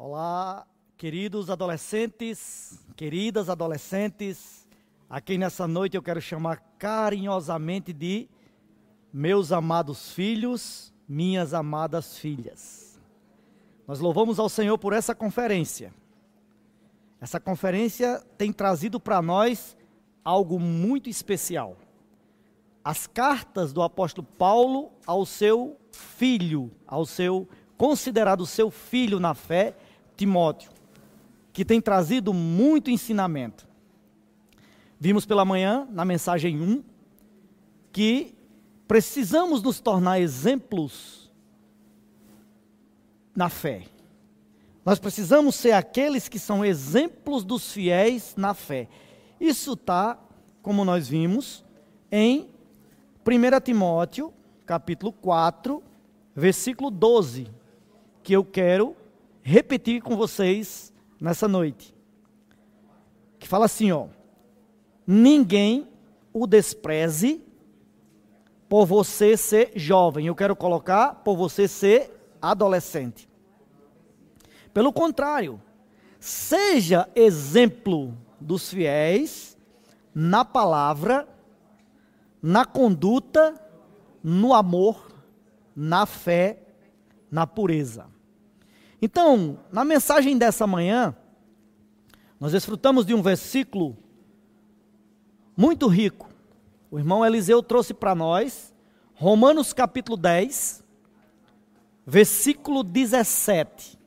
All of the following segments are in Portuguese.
Olá, queridos adolescentes, queridas adolescentes, a quem nessa noite eu quero chamar carinhosamente de meus amados filhos, minhas amadas filhas. Nós louvamos ao Senhor por essa conferência. Essa conferência tem trazido para nós algo muito especial. As cartas do apóstolo Paulo ao seu filho, ao seu considerado seu filho na fé, Timóteo, que tem trazido muito ensinamento. Vimos pela manhã, na mensagem 1, que precisamos nos tornar exemplos na fé. Nós precisamos ser aqueles que são exemplos dos fiéis na fé. Isso está, como nós vimos, em 1 Timóteo, capítulo 4, versículo 12, que eu quero repetir com vocês nessa noite. Que fala assim, ó: Ninguém o despreze por você ser jovem. Eu quero colocar por você ser adolescente. Pelo contrário, seja exemplo dos fiéis na palavra, na conduta, no amor, na fé, na pureza. Então, na mensagem dessa manhã, nós desfrutamos de um versículo muito rico. O irmão Eliseu trouxe para nós, Romanos capítulo 10, versículo 17,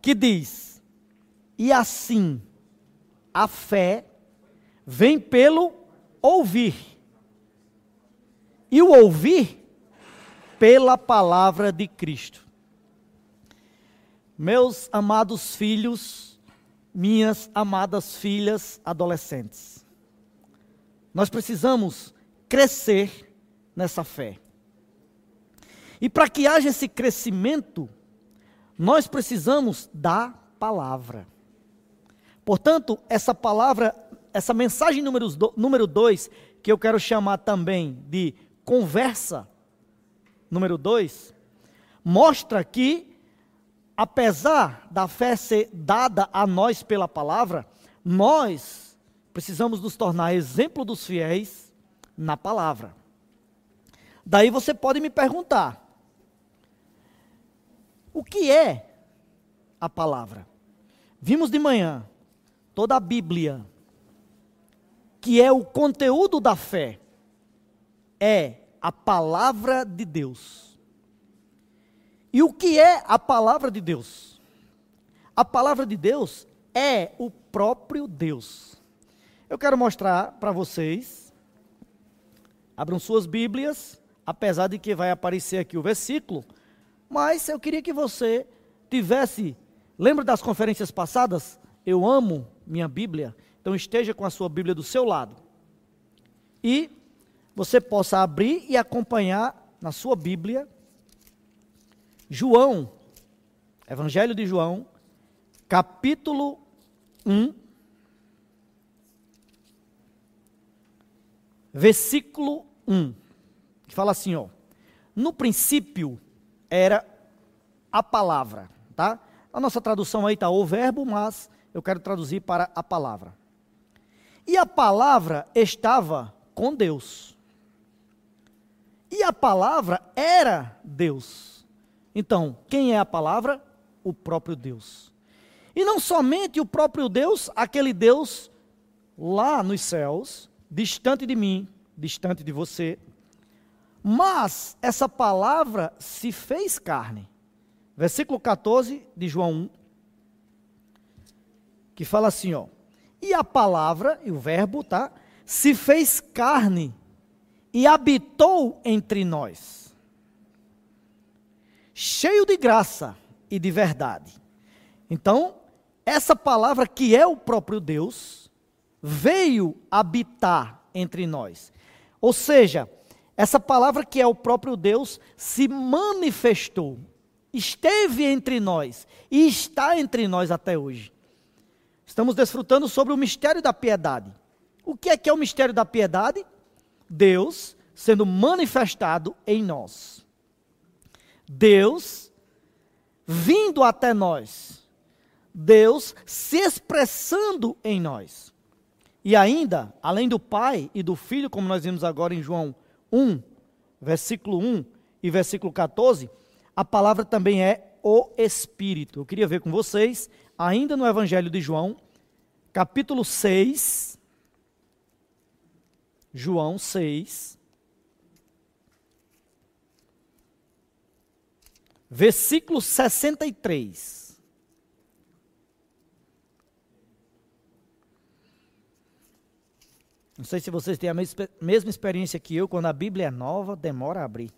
que diz: E assim a fé vem pelo ouvir, e o ouvir pela palavra de Cristo. Meus amados filhos, minhas amadas filhas adolescentes, nós precisamos crescer nessa fé. E para que haja esse crescimento, nós precisamos da palavra. Portanto, essa palavra, essa mensagem número 2, número dois, que eu quero chamar também de conversa número 2, mostra que apesar da fé ser dada a nós pela palavra, nós precisamos nos tornar exemplo dos fiéis na palavra. Daí você pode me perguntar: o que é a palavra? Vimos de manhã toda a Bíblia, que é o conteúdo da fé, é a palavra de Deus. E o que é a palavra de Deus? A palavra de Deus é o próprio Deus. Eu quero mostrar para vocês. Abram suas Bíblias, apesar de que vai aparecer aqui o versículo, mas eu queria que você tivesse. Lembra das conferências passadas? Eu amo minha Bíblia, então esteja com a sua Bíblia do seu lado. E você possa abrir e acompanhar na sua Bíblia João, Evangelho de João, capítulo 1, versículo 1, que fala assim, ó: No princípio era a palavra, tá? A nossa tradução aí está o verbo, mas eu quero traduzir para a palavra. E a palavra estava com Deus. E a palavra era Deus. Então, quem é a palavra? O próprio Deus. E não somente o próprio Deus, aquele Deus lá nos céus, distante de mim, distante de você, mas essa palavra se fez carne. Versículo 14 de João 1, que fala assim, ó: "E a palavra, e o verbo, tá? Se fez carne e habitou entre nós." Cheio de graça e de verdade. Então, essa palavra que é o próprio Deus veio habitar entre nós. Ou seja, essa palavra que é o próprio Deus se manifestou, esteve entre nós e está entre nós até hoje. Estamos desfrutando sobre o mistério da piedade. O que é que é o mistério da piedade? Deus sendo manifestado em nós. Deus vindo até nós Deus se expressando em nós. E ainda, além do Pai e do Filho, como nós vimos agora em João 1, versículo 1 e versículo 14, a palavra também é o Espírito. Eu queria ver com vocês, ainda no Evangelho de João, capítulo 6, João 6, versículo 63. Não sei se vocês têm a mesma experiência que eu, quando a Bíblia é nova, demora a abrir.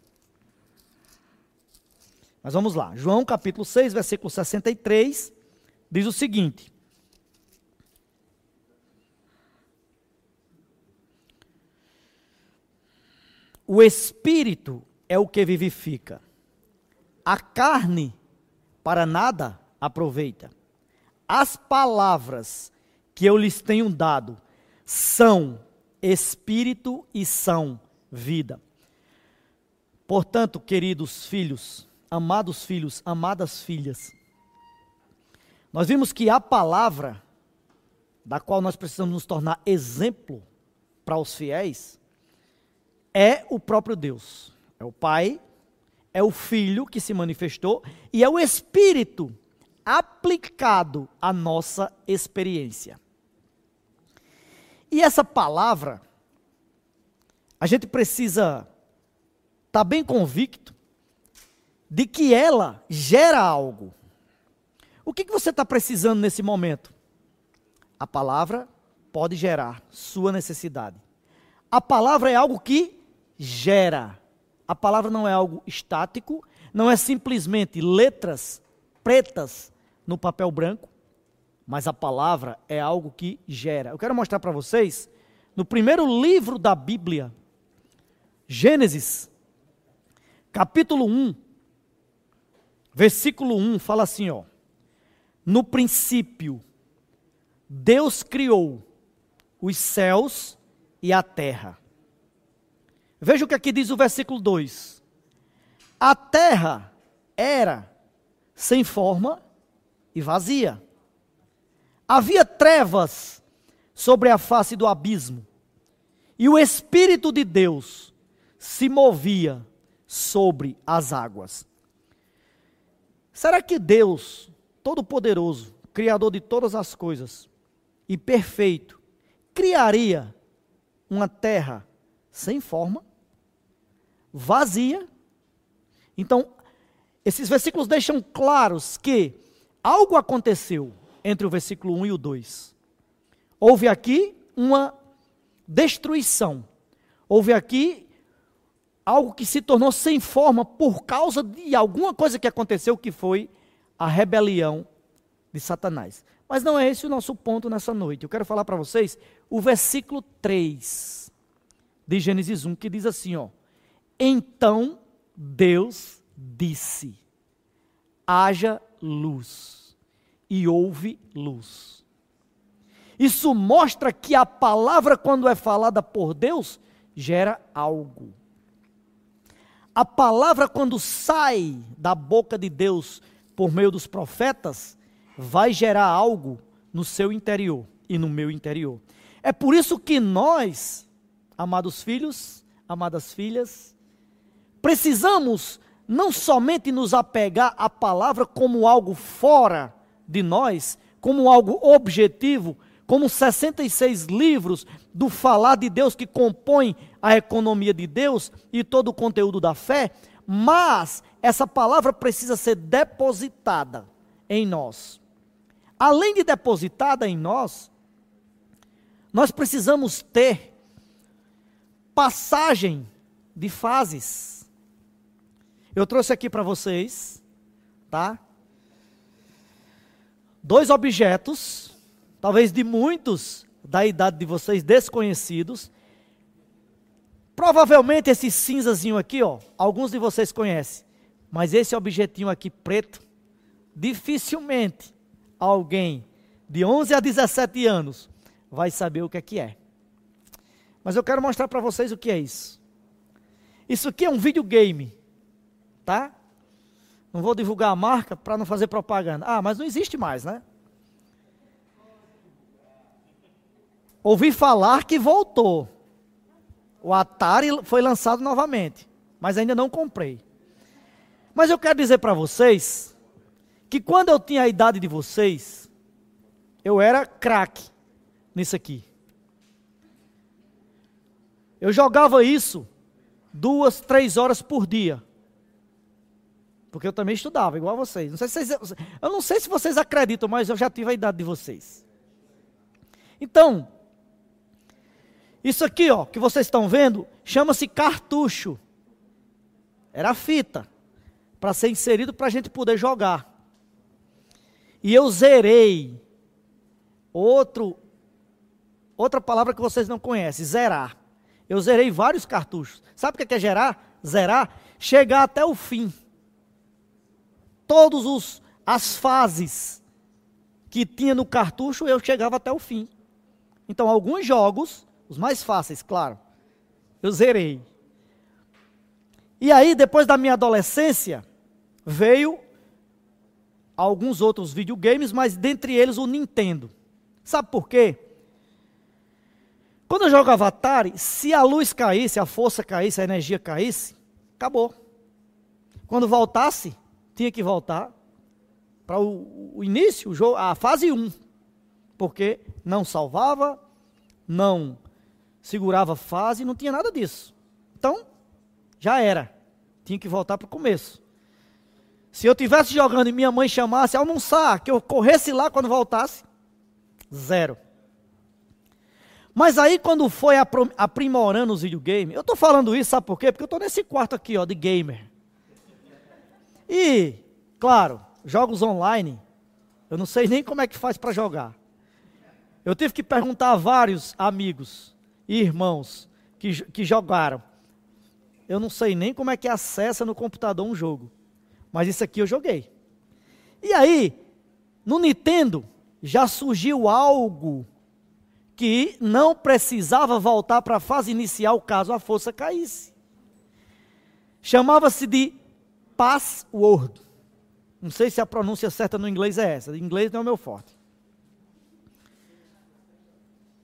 Mas vamos lá. João capítulo 6, versículo 63, diz o seguinte: O espírito é o que vivifica. A carne para nada aproveita. As palavras que eu lhes tenho dado são espírito e são vida. Portanto, queridos filhos, amados filhos, amadas filhas, nós vimos que a palavra, da qual nós precisamos nos tornar exemplo para os fiéis, é o próprio Deus. É o Pai, é o Filho que se manifestou e é o Espírito aplicado à nossa experiência. E essa palavra, a gente precisa estar tá bem convicto de que ela gera algo. O que, que você está precisando nesse momento? A palavra pode gerar sua necessidade. A palavra é algo que gera. A palavra não é algo estático, não é simplesmente letras pretas no papel branco, mas a palavra é algo que gera. Eu quero mostrar para vocês, no primeiro livro da Bíblia, Gênesis, capítulo 1, versículo 1, fala assim: ó. No princípio, Deus criou os céus e a terra. Veja o que aqui diz o versículo 2: A terra era sem forma e vazia. Havia trevas sobre a face do abismo, e o Espírito de Deus se movia sobre as águas. Será que Deus, Todo-Poderoso, Criador de todas as coisas e perfeito, criaria uma terra sem forma? Vazia. Então, esses versículos deixam claros que algo aconteceu entre o versículo 1 e o 2. Houve aqui uma destruição. Houve aqui algo que se tornou sem forma por causa de alguma coisa que aconteceu que foi a rebelião de Satanás. Mas não é esse o nosso ponto nessa noite. Eu quero falar para vocês o versículo 3 de Gênesis 1 que diz assim, ó: então Deus disse: haja luz, e houve luz. Isso mostra que a palavra, quando é falada por Deus, gera algo. A palavra, quando sai da boca de Deus por meio dos profetas, vai gerar algo no seu interior e no meu interior. É por isso que nós, amados filhos, amadas filhas, precisamos não somente nos apegar à palavra como algo fora de nós, como algo objetivo, como 66 livros do falar de Deus que compõem a economia de Deus e todo o conteúdo da fé, mas essa palavra precisa ser depositada em nós. Além de depositada em nós, nós precisamos ter passagem de fases. Eu trouxe aqui para vocês, tá? Dois objetos, talvez de muitos da idade de vocês desconhecidos. Provavelmente esse cinzazinho aqui, ó, alguns de vocês conhecem. Mas esse objetinho aqui preto, dificilmente alguém de 11 a 17 anos vai saber o que é que é. Mas eu quero mostrar para vocês o que é isso. Isso aqui é um videogame tá? Não vou divulgar a marca para não fazer propaganda. Ah, mas não existe mais, né? Ouvi falar que voltou. O Atari foi lançado novamente, mas ainda não comprei. Mas eu quero dizer para vocês que quando eu tinha a idade de vocês, eu era craque nisso aqui. Eu jogava isso duas, três horas por dia. Porque eu também estudava, igual a vocês. Não sei se vocês. Eu não sei se vocês acreditam, mas eu já tive a idade de vocês. Então, isso aqui, ó, que vocês estão vendo, chama-se cartucho. Era fita para ser inserido para a gente poder jogar. E eu zerei outro outra palavra que vocês não conhecem, zerar. Eu zerei vários cartuchos. Sabe o que é gerar? Zerar, chegar até o fim. Todos os as fases que tinha no cartucho, eu chegava até o fim. Então, alguns jogos, os mais fáceis, claro, eu zerei. E aí, depois da minha adolescência, veio alguns outros videogames, mas dentre eles o Nintendo. Sabe por quê? Quando eu jogava Atari, se a luz caísse, a força caísse, a energia caísse, acabou. Quando voltasse, tinha que voltar para o, o, início, o jogo, a fase 1. Porque não salvava, não segurava fase, não tinha nada disso. Então, já era. Tinha que voltar para o começo. Se eu estivesse jogando e minha mãe chamasse almoçar, que eu corresse lá quando voltasse, zero. Mas aí quando foi aprimorando os videogames, eu estou falando isso, sabe por quê? Porque eu estou nesse quarto aqui, ó, de gamer. E, claro, jogos online, eu não sei nem como é que faz para jogar. Eu tive que perguntar a vários amigos e irmãos que, que jogaram. Eu não sei nem como é que acessa no computador um jogo. Mas isso aqui eu joguei. E aí, no Nintendo, já surgiu algo que não precisava voltar para a fase inicial caso a força caísse. Chamava-se de password. Não sei se a pronúncia certa no inglês é essa. Em inglês não é o meu forte.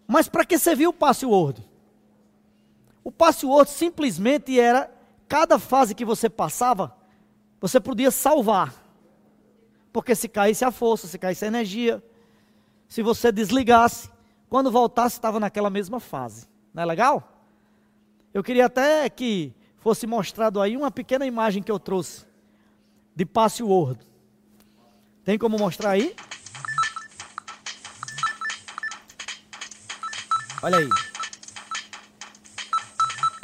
Mas para que serviu o password? O password simplesmente era cada fase que você passava, você podia salvar. Porque se caísse a força, se caísse a energia, se você desligasse, quando voltasse estava naquela mesma fase. Não é legal? Eu queria até que fosse mostrado aí uma pequena imagem que eu trouxe de password. Tem como mostrar aí? Olha aí.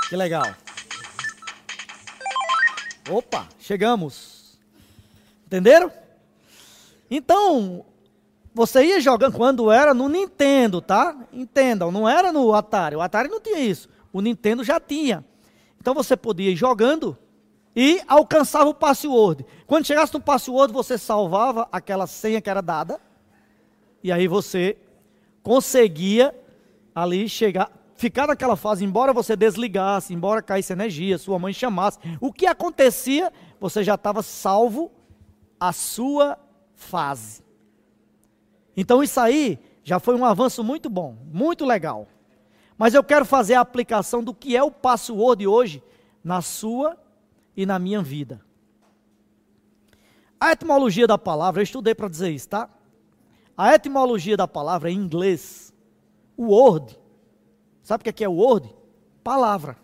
Que legal. Opa, chegamos. Entenderam? Então, você ia jogando quando era no Nintendo, tá? Entendam, não era no Atari. O Atari não tinha isso. O Nintendo já tinha. Então você podia ir jogando e alcançava o password. Quando chegasse no password, você salvava aquela senha que era dada. E aí você conseguia ali chegar, ficar naquela fase, embora você desligasse, embora caísse energia, sua mãe chamasse, o que acontecia, você já estava salvo a sua fase. Então isso aí já foi um avanço muito bom, muito legal. Mas eu quero fazer a aplicação do que é o password hoje na sua e na minha vida. A etimologia da palavra, eu estudei para dizer isso, tá? A etimologia da palavra em inglês, word, Sabe o que é, é word? Palavra.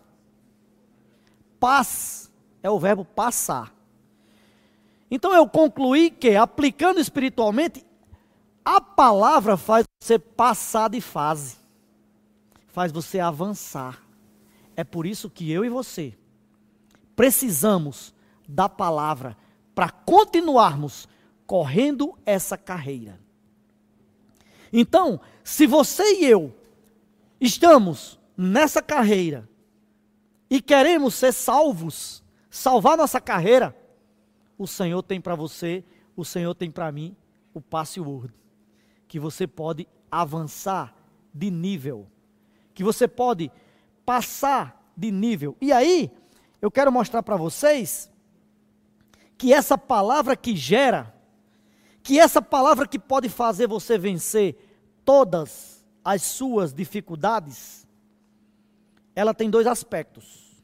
Paz é o verbo passar. Então eu concluí que, aplicando espiritualmente, a palavra faz você passar de fase, faz você avançar. É por isso que eu e você precisamos da palavra para continuarmos correndo essa carreira. Então, se você e eu estamos nessa carreira e queremos ser salvos, salvar nossa carreira, o Senhor tem para você, o Senhor tem para mim o passe word, que você pode avançar de nível, que você pode passar de nível. E aí, eu quero mostrar para vocês que essa palavra que gera, que essa palavra que pode fazer você vencer todas as suas dificuldades, ela tem dois aspectos.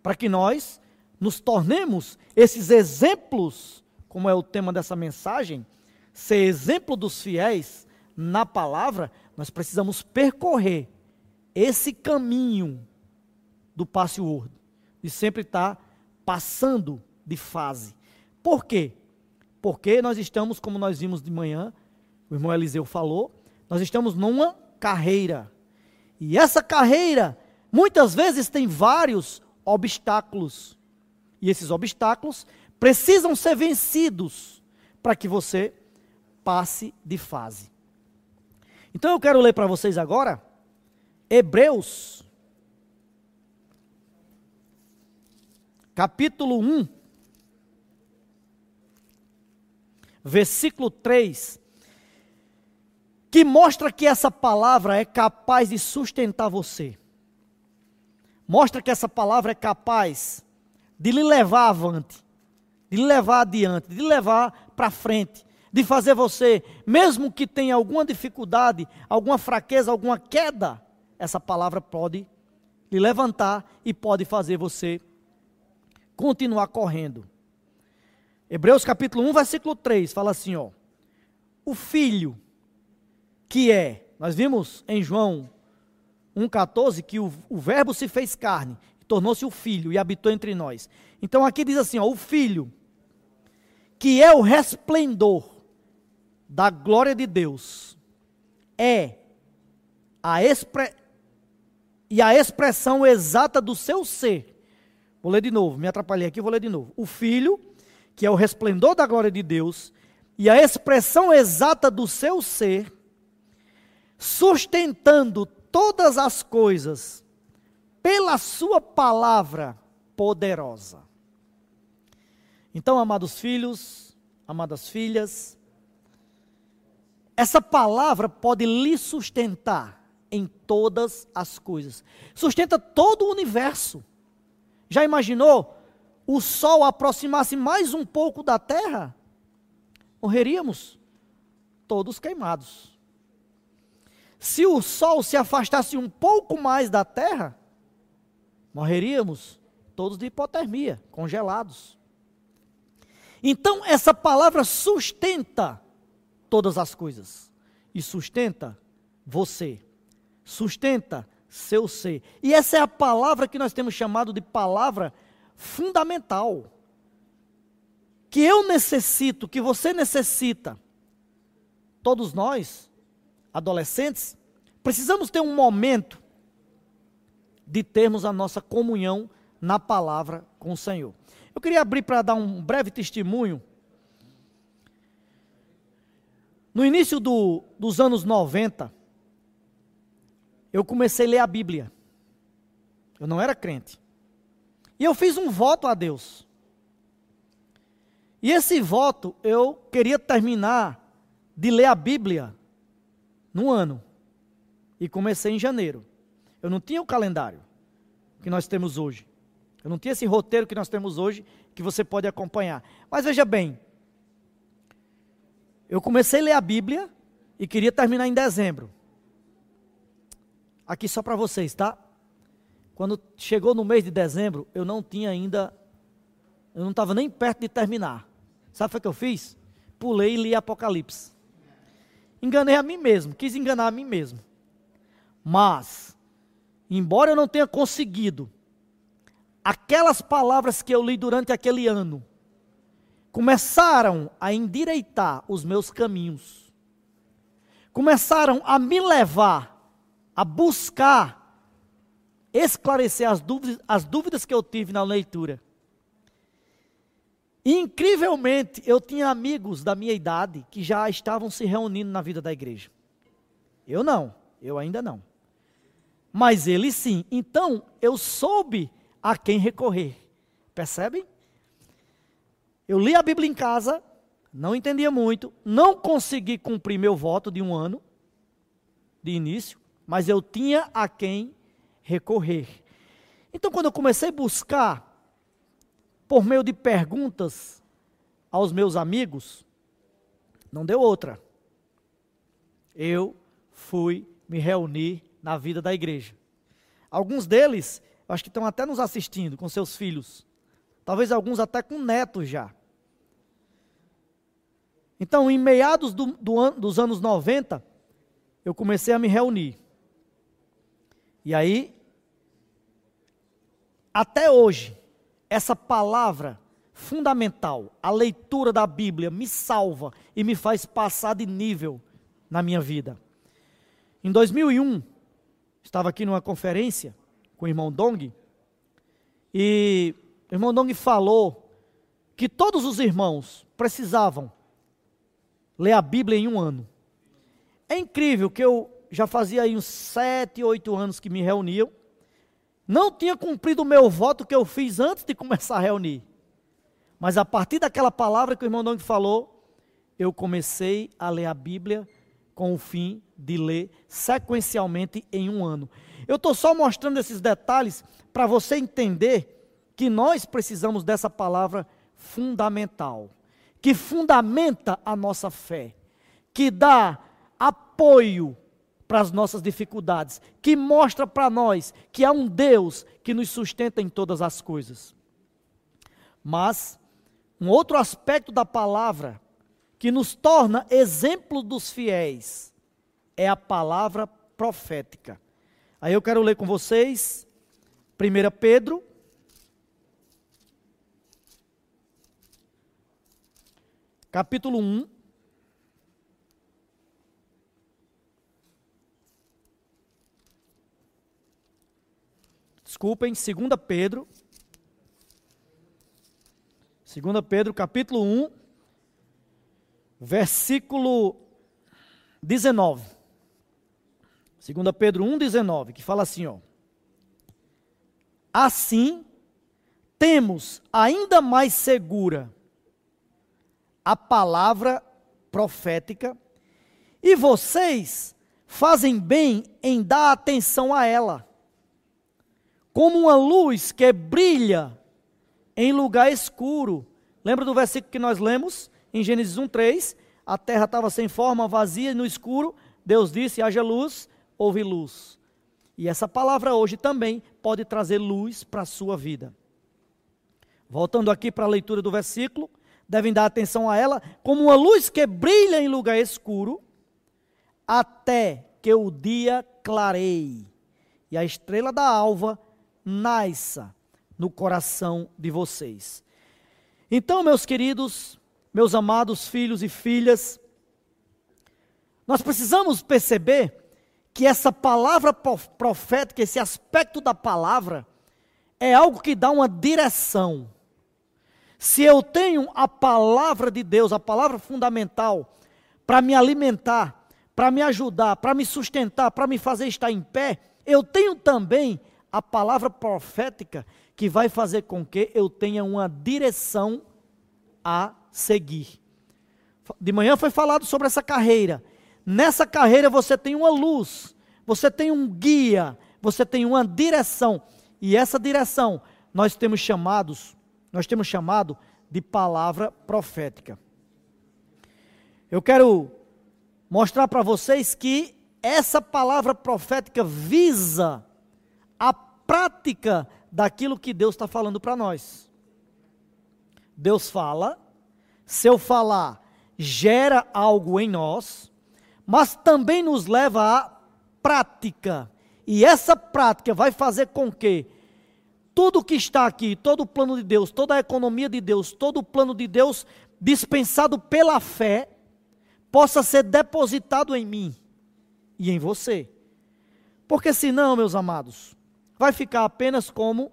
Para que nós nos tornemos esses exemplos, como é o tema dessa mensagem, ser exemplo dos fiéis na palavra, nós precisamos percorrer esse caminho do passe word, de sempre estar passando de fase. Por quê? Porque nós estamos, como nós vimos de manhã, o irmão Eliseu falou, nós estamos numa carreira. E essa carreira, muitas vezes, tem vários obstáculos. E esses obstáculos precisam ser vencidos para que você passe de fase. Então eu quero ler para vocês agora Hebreus, capítulo 1, versículo 3, que mostra que essa palavra é capaz de sustentar você. Mostra que essa palavra é capaz de lhe levar avante, de lhe levar adiante, de lhe levar para frente, de fazer você, mesmo que tenha alguma dificuldade, alguma fraqueza, alguma queda, essa palavra pode lhe levantar e pode fazer você continuar correndo. Hebreus capítulo 1, versículo 3 fala assim, ó: O filho que é, nós vimos em João 1,14 que o, o verbo se fez carne, tornou-se o filho e habitou entre nós. Então aqui diz assim, ó, o filho que é o resplendor da glória de Deus é a expre... e a expressão exata do seu ser. Vou ler de novo, me atrapalhei aqui, vou ler de novo. O filho que é o resplendor da glória de Deus, e a expressão exata do seu ser, sustentando todas as coisas pela sua palavra poderosa. Então, amados filhos, amadas filhas, essa palavra pode lhe sustentar em todas as coisas. Sustenta todo o universo. Já imaginou o Sol aproximasse mais um pouco da Terra, morreríamos todos queimados. Se o Sol se afastasse um pouco mais da Terra, morreríamos todos de hipotermia, congelados. Então, essa palavra sustenta todas as coisas e sustenta você, sustenta seu ser. E essa é a palavra que nós temos chamado de palavra fundamental que eu necessito, que você necessita, todos nós, adolescentes, precisamos ter um momento de termos a nossa comunhão na palavra com o Senhor. Eu queria abrir para dar um breve testemunho. No início do, dos anos 90, eu comecei a ler a Bíblia. Eu não era crente. E eu fiz um voto a Deus. E esse voto eu queria terminar de ler a Bíblia no ano. E comecei em janeiro. Eu não tinha o calendário que nós temos hoje. Eu não tinha esse roteiro que nós temos hoje que você pode acompanhar. Mas veja bem, eu comecei a ler a Bíblia e queria terminar em dezembro. Aqui só para vocês, tá? Quando chegou no mês de dezembro, eu não tinha ainda, eu não estava nem perto de terminar. Sabe o que eu fiz? Pulei e li Apocalipse. Enganei a mim mesmo, quis enganar a mim mesmo. Mas, embora eu não tenha conseguido, aquelas palavras que eu li durante aquele ano começaram a endireitar os meus caminhos, começaram a me levar a buscar esclarecer as dúvidas, as dúvidas que eu tive na leitura. Incrivelmente, eu tinha amigos da minha idade que já estavam se reunindo na vida da igreja. Eu não, eu ainda não. Mas eles sim. Então, eu soube a quem recorrer. Percebem? Eu li a Bíblia em casa, não entendia muito, não consegui cumprir meu voto de um ano de início, mas eu tinha a quem recorrer. Então, quando eu comecei a buscar, por meio de perguntas aos meus amigos, não deu outra. Eu fui me reunir na vida da igreja. Alguns deles, acho que estão até nos assistindo com seus filhos. Talvez alguns até com netos já. Então, em meados do, do dos anos 90, eu comecei a me reunir. E aí, até hoje, essa palavra fundamental, a leitura da Bíblia, me salva e me faz passar de nível na minha vida. Em 2001, estava aqui numa conferência com o irmão Dong, e o irmão Dong falou que todos os irmãos precisavam ler a Bíblia em um ano. É incrível que eu já fazia aí uns sete, oito anos que me reuniam, não tinha cumprido o meu voto que eu fiz antes de começar a reunir. Mas a partir daquela palavra que o irmão Dong falou, eu comecei a ler a Bíblia com o fim de ler sequencialmente em um ano. Eu estou só mostrando esses detalhes para você entender que nós precisamos dessa palavra fundamental que fundamenta a nossa fé, que dá apoio para as nossas dificuldades, que mostra para nós que há um Deus que nos sustenta em todas as coisas. Mas um outro aspecto da palavra que nos torna exemplo dos fiéis é a palavra profética. Aí eu quero ler com vocês 1 Pedro capítulo 1. Desculpem, 2 Pedro. 2 Pedro, capítulo 1, versículo 19. 2 Pedro 1, 19, que fala assim, ó. Assim, temos ainda mais segura a palavra profética, e vocês fazem bem em dar atenção a ela, como uma luz que brilha em lugar escuro. Lembra do versículo que nós lemos em Gênesis 1:3? A terra estava sem forma, vazia e no escuro. Deus disse: haja luz, houve luz. E essa palavra hoje também pode trazer luz para a sua vida. Voltando aqui para a leitura do versículo, devem dar atenção a ela, como uma luz que brilha em lugar escuro, até que o dia clareie e a estrela da alva nasça no coração de vocês. Então, meus queridos, meus amados filhos e filhas, nós precisamos perceber que essa palavra profética, esse aspecto da palavra, é algo que dá uma direção se eu tenho a palavra de Deus, a palavra fundamental, para me alimentar, para me ajudar, para me sustentar, para me fazer estar em pé, eu tenho também a palavra profética que vai fazer com que eu tenha uma direção a seguir. De manhã foi falado sobre essa carreira. Nessa carreira você tem uma luz, você tem um guia, você tem uma direção. E essa direção nós temos chamados nós temos chamado de palavra profética. Eu quero mostrar para vocês que essa palavra profética visa prática daquilo que Deus está falando para nós. Deus fala, se eu falar, gera algo em nós, mas também nos leva à prática. E essa prática vai fazer com que tudo que está aqui, todo o plano de Deus, toda a economia de Deus, todo o plano de Deus dispensado pela fé, possa ser depositado em mim e em você. Porque senão, meus amados, vai ficar apenas como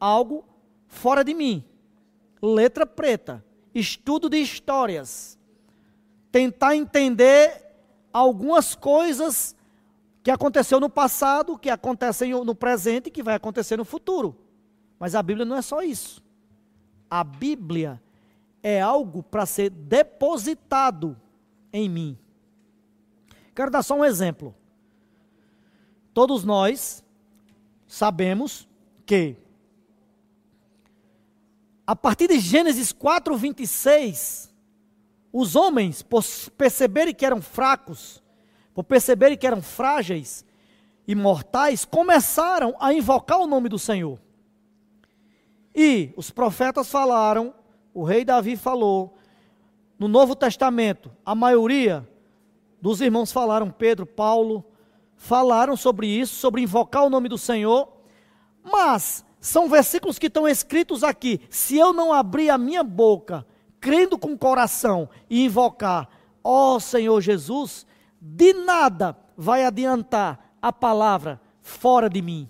algo fora de mim. Letra preta, estudo de histórias. Tentar entender algumas coisas que aconteceu no passado, que acontecem no presente e que vai acontecer no futuro. Mas a Bíblia não é só isso. A Bíblia é algo para ser depositado em mim. Quero dar só um exemplo. Todos nós sabemos que a partir de Gênesis 4, 26, os homens, por perceberem que eram fracos, por perceberem que eram frágeis e mortais, começaram a invocar o nome do Senhor. E os profetas falaram, o rei Davi falou, no Novo Testamento, a maioria dos irmãos falaram, Pedro, Paulo, falaram sobre isso, sobre invocar o nome do Senhor, mas são versículos que estão escritos aqui. Se eu não abrir a minha boca, crendo com o coração e invocar, ó oh, Senhor Jesus, de nada vai adiantar a palavra fora de mim.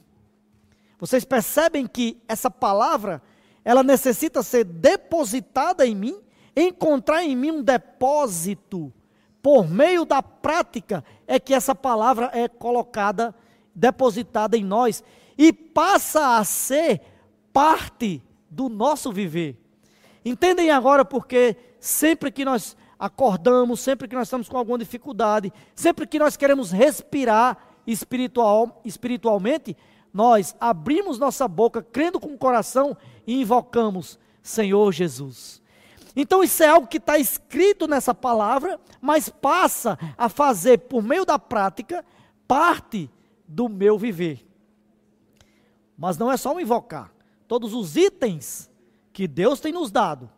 Vocês percebem que essa palavra, ela necessita ser depositada em mim, encontrar em mim um depósito. Por meio da prática é que essa palavra é colocada, depositada em nós e passa a ser parte do nosso viver. Entendem agora porque sempre que nós acordamos, sempre que nós estamos com alguma dificuldade, sempre que nós queremos respirar espiritual, espiritualmente, nós abrimos nossa boca, crendo com o coração e invocamos Senhor Jesus. Então isso é algo que está escrito nessa palavra, mas passa a fazer, por meio da prática, parte do meu viver. Mas não é só um invocar. Todos os itens que Deus tem nos dado,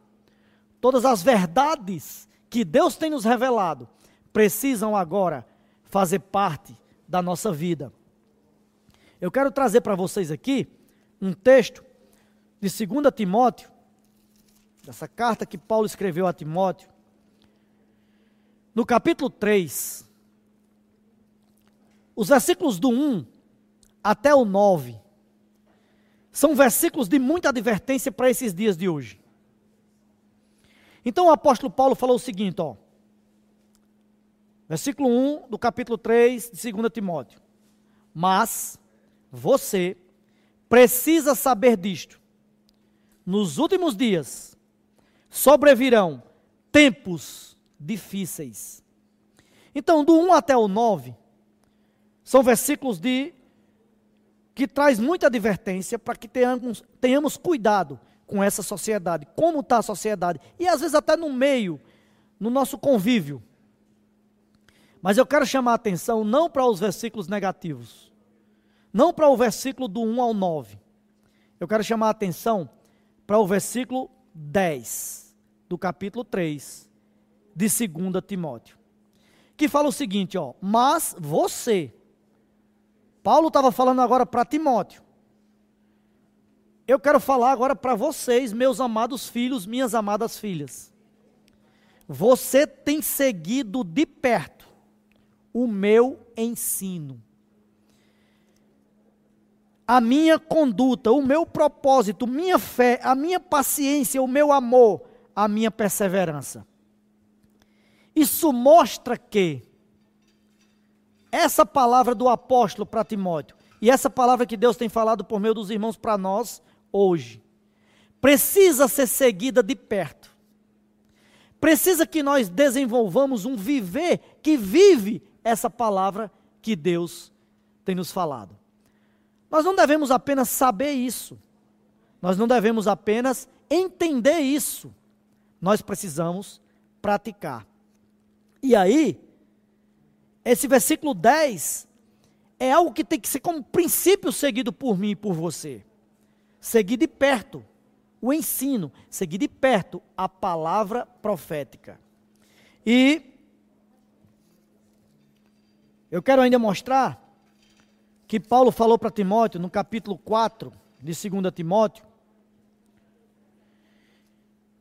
todas as verdades que Deus tem nos revelado, precisam agora fazer parte da nossa vida. Eu quero trazer para vocês aqui um texto de 2 Timóteo, dessa carta que Paulo escreveu a Timóteo, no capítulo 3, os versículos do 1 até o 9, são versículos de muita advertência para esses dias de hoje. Então o apóstolo Paulo falou o seguinte, ó. Versículo 1 do capítulo 3 de 2 Timóteo. Mas você precisa saber disto. Nos últimos dias sobrevirão tempos difíceis. Então, do 1 até o 9, são versículos de que traz muita advertência para que tenhamos, tenhamos cuidado com essa sociedade, como está a sociedade, e às vezes até no meio, no nosso convívio. Mas eu quero chamar a atenção não para os versículos negativos, não para o versículo do 1 ao 9. Eu quero chamar a atenção para o versículo 10 do capítulo 3 de 2 Timóteo, que fala o seguinte, ó: "Mas você Paulo estava falando agora para Timóteo. Eu quero falar agora para vocês, meus amados filhos, minhas amadas filhas. Você tem seguido de perto o meu ensino. A minha conduta, o meu propósito, minha fé, a minha paciência, o meu amor, a minha perseverança. Isso mostra que essa palavra do apóstolo para Timóteo e essa palavra que Deus tem falado por meio dos irmãos para nós hoje, precisa ser seguida de perto. Precisa que nós desenvolvamos um viver que vive essa palavra que Deus tem nos falado. Nós não devemos apenas saber isso, nós não devemos apenas entender isso, nós precisamos praticar. E aí, esse versículo 10 é algo que tem que ser como princípio seguido por mim e por você. Seguir de perto o ensino, seguir de perto a palavra profética. E eu quero ainda mostrar que Paulo falou para Timóteo no capítulo 4 de 2 Timóteo,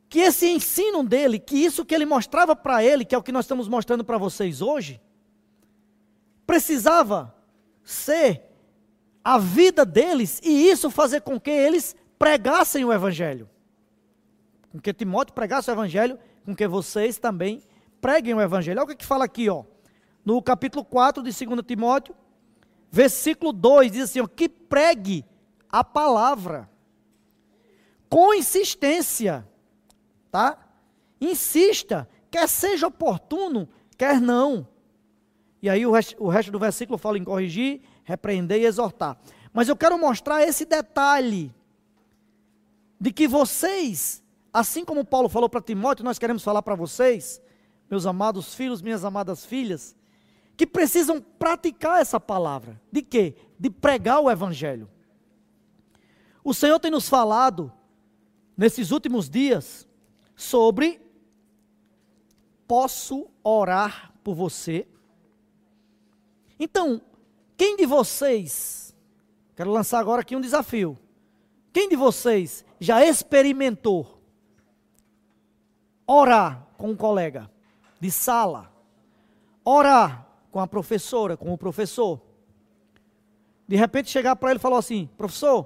que esse ensino dele, que isso que ele mostrava para ele, que é o que nós estamos mostrando para vocês hoje, precisava ser a vida deles e isso fazer com que eles pregassem o evangelho. Com que Timóteo pregasse o evangelho, com que vocês também preguem o evangelho. Olha o que fala aqui, ó. No capítulo 4 de 2 Timóteo, versículo 2, diz assim, que pregue a palavra com insistência, tá? Insista, quer seja oportuno, quer não. E aí o resto, o resto do versículo fala em corrigir, repreender e exortar. Mas eu quero mostrar esse detalhe de que vocês, assim como Paulo falou para Timóteo, nós queremos falar para vocês, meus amados filhos, minhas amadas filhas, que precisam praticar essa palavra. De quê? De pregar o evangelho. O Senhor tem nos falado nesses últimos dias sobre posso orar por você? Então, quem de vocês, quero lançar agora aqui um desafio. Quem de vocês já experimentou orar com um colega de sala, orar com a professora, com o professor? De repente chegar para ele e falar assim: professor,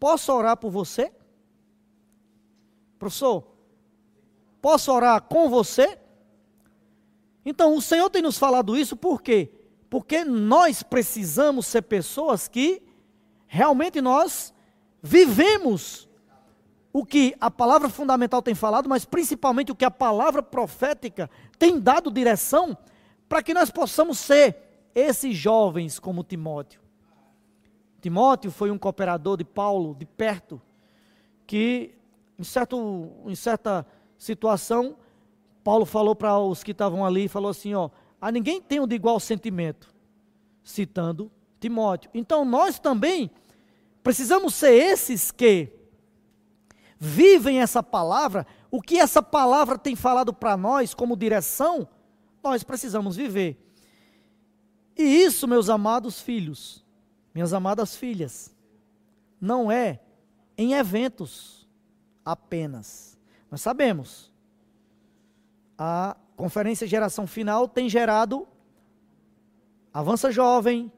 posso orar por você? Professor, posso orar com você? Então, o Senhor tem nos falado isso por quê? Porque nós precisamos ser pessoas que realmente nós vivemos o que a palavra fundamental tem falado, mas principalmente o que a palavra profética tem dado direção para que nós possamos ser esses jovens como Timóteo. Timóteo foi um cooperador de Paulo de perto, que em, certo, em certa situação, Paulo falou para os que estavam ali, falou assim, ó, a ninguém tem um de igual sentimento, citando Timóteo. Então nós também precisamos ser esses que vivem essa palavra, o que essa palavra tem falado para nós como direção, nós precisamos viver. E isso, meus amados filhos, minhas amadas filhas, não é em eventos apenas. Nós sabemos, a conferência geração final tem gerado Avança Jovem,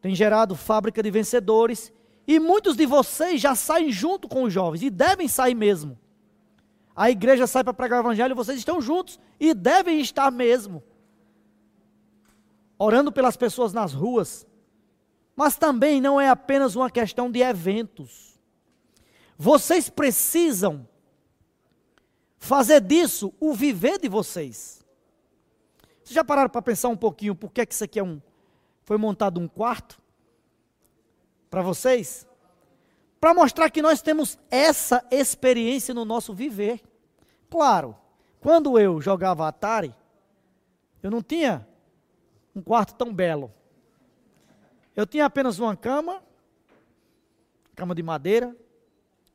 tem gerado Fábrica de Vencedores, e muitos de vocês já saem junto com os jovens, e devem sair mesmo. A igreja sai para pregar o evangelho, vocês estão juntos, e devem estar mesmo. Orando pelas pessoas nas ruas. Mas também não é apenas uma questão de eventos. Vocês precisam fazer disso o viver de vocês. Vocês já pararam para pensar um pouquinho por que, que isso aqui é um. Foi montado um quarto? Para vocês? Para mostrar que nós temos essa experiência no nosso viver. Claro, quando eu jogava Atari, eu não tinha um quarto tão belo. Eu tinha apenas uma cama, cama de madeira,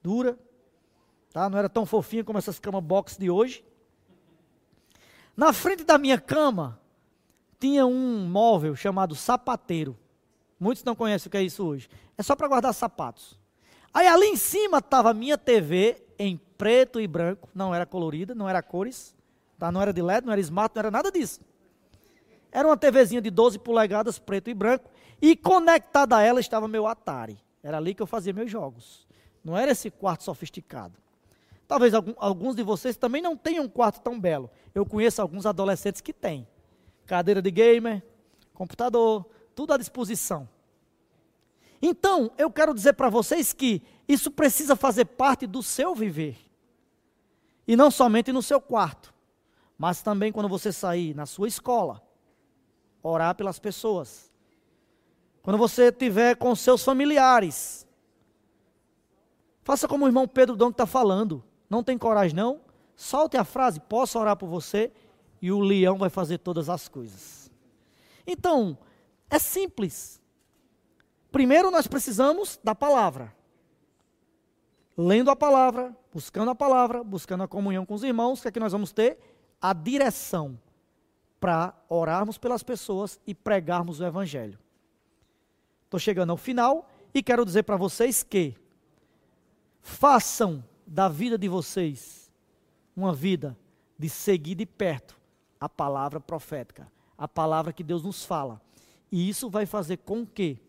dura, tá? Não era tão fofinha como essas camas box de hoje. Na frente da minha cama tinha um móvel chamado sapateiro. Muitos não conhecem o que é isso hoje. É só para guardar sapatos. Aí ali em cima estava a minha TV em preto e branco, não era colorida, não era cores, tá? não era de LED, não era smart, não era nada disso. Era uma TVzinha de 12 polegadas, preto e branco, e conectada a ela estava meu Atari. Era ali que eu fazia meus jogos. Não era esse quarto sofisticado. Talvez alguns de vocês também não tenham um quarto tão belo. Eu conheço alguns adolescentes que têm. Cadeira de gamer, computador, tudo à disposição. Então, eu quero dizer para vocês que isso precisa fazer parte do seu viver. E não somente no seu quarto, mas também quando você sair na sua escola, orar pelas pessoas. Quando você estiver com seus familiares, Faça como o irmão Pedro Dom está falando. Não tem coragem, não? Solte a frase, posso orar por você? E o leão vai fazer todas as coisas. Então, é simples. Primeiro nós precisamos da palavra. Lendo a palavra, buscando a palavra, buscando a comunhão com os irmãos, que é que nós vamos ter? A direção para orarmos pelas pessoas e pregarmos o Evangelho. Estou chegando ao final e quero dizer para vocês que Façam da vida de vocês uma vida de seguir de perto a palavra profética, a palavra que Deus nos fala. E isso vai fazer com que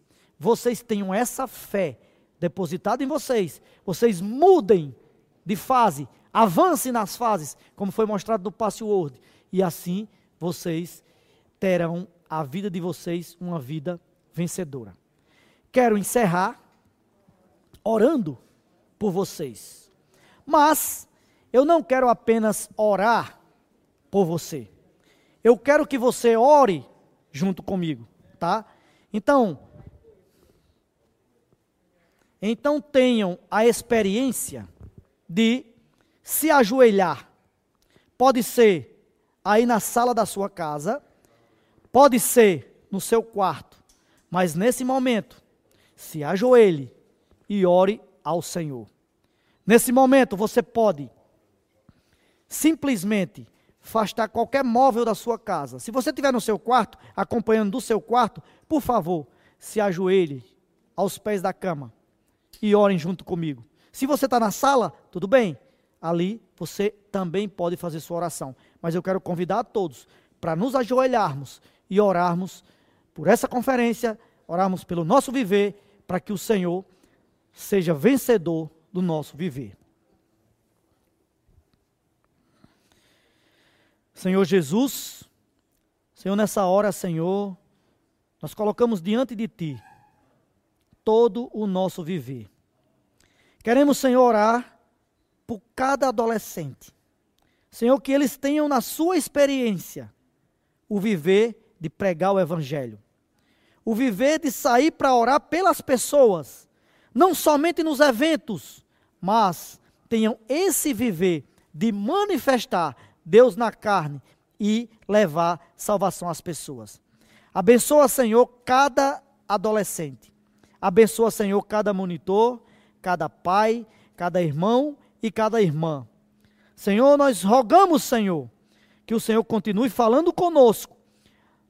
vocês tenham essa fé depositada em vocês, vocês mudem de fase, avancem nas fases, como foi mostrado no Password, e assim vocês terão a vida de vocês uma vida vencedora. Quero encerrar orando por vocês. Mas eu não quero apenas orar por você. Eu quero que você ore junto comigo, tá? Então, então tenham a experiência de se ajoelhar. Pode ser aí na sala da sua casa, Pode ser no seu quarto, mas nesse momento, se ajoelhe e ore ao Senhor. Nesse momento, você pode simplesmente afastar qualquer móvel da sua casa. Se você estiver no seu quarto, acompanhando do seu quarto, por favor, se ajoelhe aos pés da cama e orem junto comigo. Se você está na sala, tudo bem. Ali você também pode fazer sua oração. Mas eu quero convidar a todos para nos ajoelharmos e orarmos por essa conferência, orarmos pelo nosso viver, para que o Senhor seja vencedor do nosso viver. Senhor Jesus, Senhor, nessa hora, Senhor, nós colocamos diante de Ti todo o nosso viver. Queremos, Senhor, orar por cada adolescente. Senhor, que eles tenham na sua experiência o viver de pregar o Evangelho. O viver de sair para orar pelas pessoas. Não somente nos eventos, mas tenham esse viver de manifestar Deus na carne e levar salvação às pessoas. Abençoa, Senhor, cada adolescente. Abençoa, Senhor, cada monitor, cada pai, cada irmão e cada irmã. Senhor, nós rogamos, Senhor, que o Senhor continue falando conosco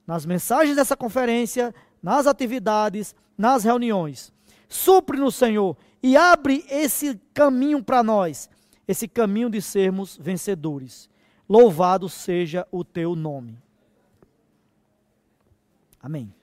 nas mensagens dessa conferência, nas atividades, nas reuniões. Supre-nos, Senhor, e abre esse caminho para nós, esse caminho de sermos vencedores. Louvado seja o teu nome. Amém.